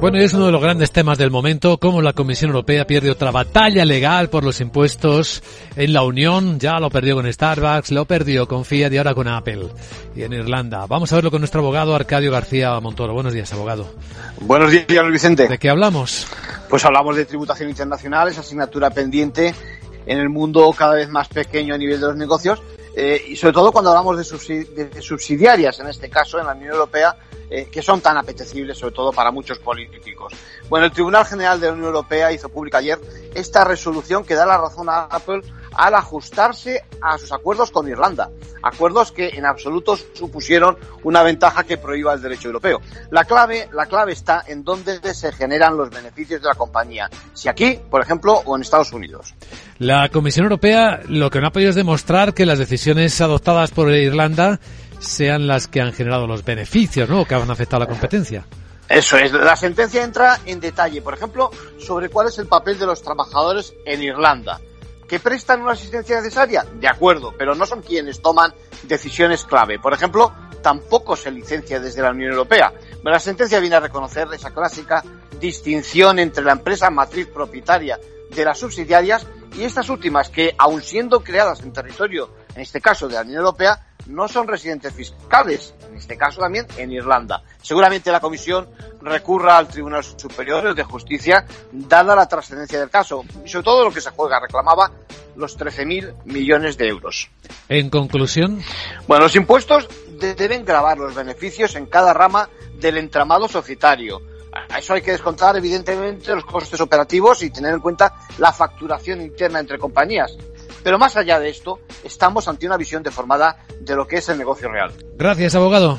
Bueno, es uno de los grandes temas del momento, cómo la Comisión Europea pierde otra batalla legal por los impuestos en la Unión. Ya lo perdió con Starbucks, lo perdió con Fiat y ahora con Apple y en Irlanda. Vamos a verlo con nuestro abogado Arcadio García Montoro. Buenos días, abogado. Buenos días, Luis Vicente. ¿De qué hablamos? Pues hablamos de tributación internacional, esa asignatura pendiente en el mundo cada vez más pequeño a nivel de los negocios eh, y sobre todo cuando hablamos de, subsidiarias, en este caso en la Unión Europea, eh, que son tan apetecibles, sobre todo para muchos políticos. Bueno, el Tribunal General de la Unión Europea hizo pública ayer esta resolución que da la razón a Apple al ajustarse a sus acuerdos con Irlanda, acuerdos que en absoluto supusieron una ventaja que prohíba el derecho europeo. La clave, la clave está en dónde se generan los beneficios de la compañía, si aquí, por ejemplo, o en Estados Unidos. La Comisión Europea lo que no ha podido es demostrar que las decisiones adoptadas por Irlanda sean las que han generado los beneficios, ¿no? Que han afectado a la competencia. Eso es. La sentencia entra en detalle, por ejemplo, sobre cuál es el papel de los trabajadores en Irlanda. ¿Que prestan una asistencia necesaria? De acuerdo, pero no son quienes toman decisiones clave. Por ejemplo, tampoco se licencia desde la Unión Europea. La sentencia viene a reconocer esa clásica distinción entre la empresa matriz propietaria de las subsidiarias y estas últimas que, aun siendo creadas en territorio, en este caso de la Unión Europea, no son residentes fiscales, en este caso también en Irlanda. Seguramente la Comisión recurra al Tribunal Superior de Justicia, dada la trascendencia del caso, y sobre todo lo que se juega, reclamaba los 13.000 millones de euros. En conclusión. Bueno, los impuestos deben grabar los beneficios en cada rama del entramado societario. A eso hay que descontar, evidentemente, los costes operativos y tener en cuenta la facturación interna entre compañías. Pero más allá de esto, estamos ante una visión deformada de lo que es el negocio real. Gracias, abogado.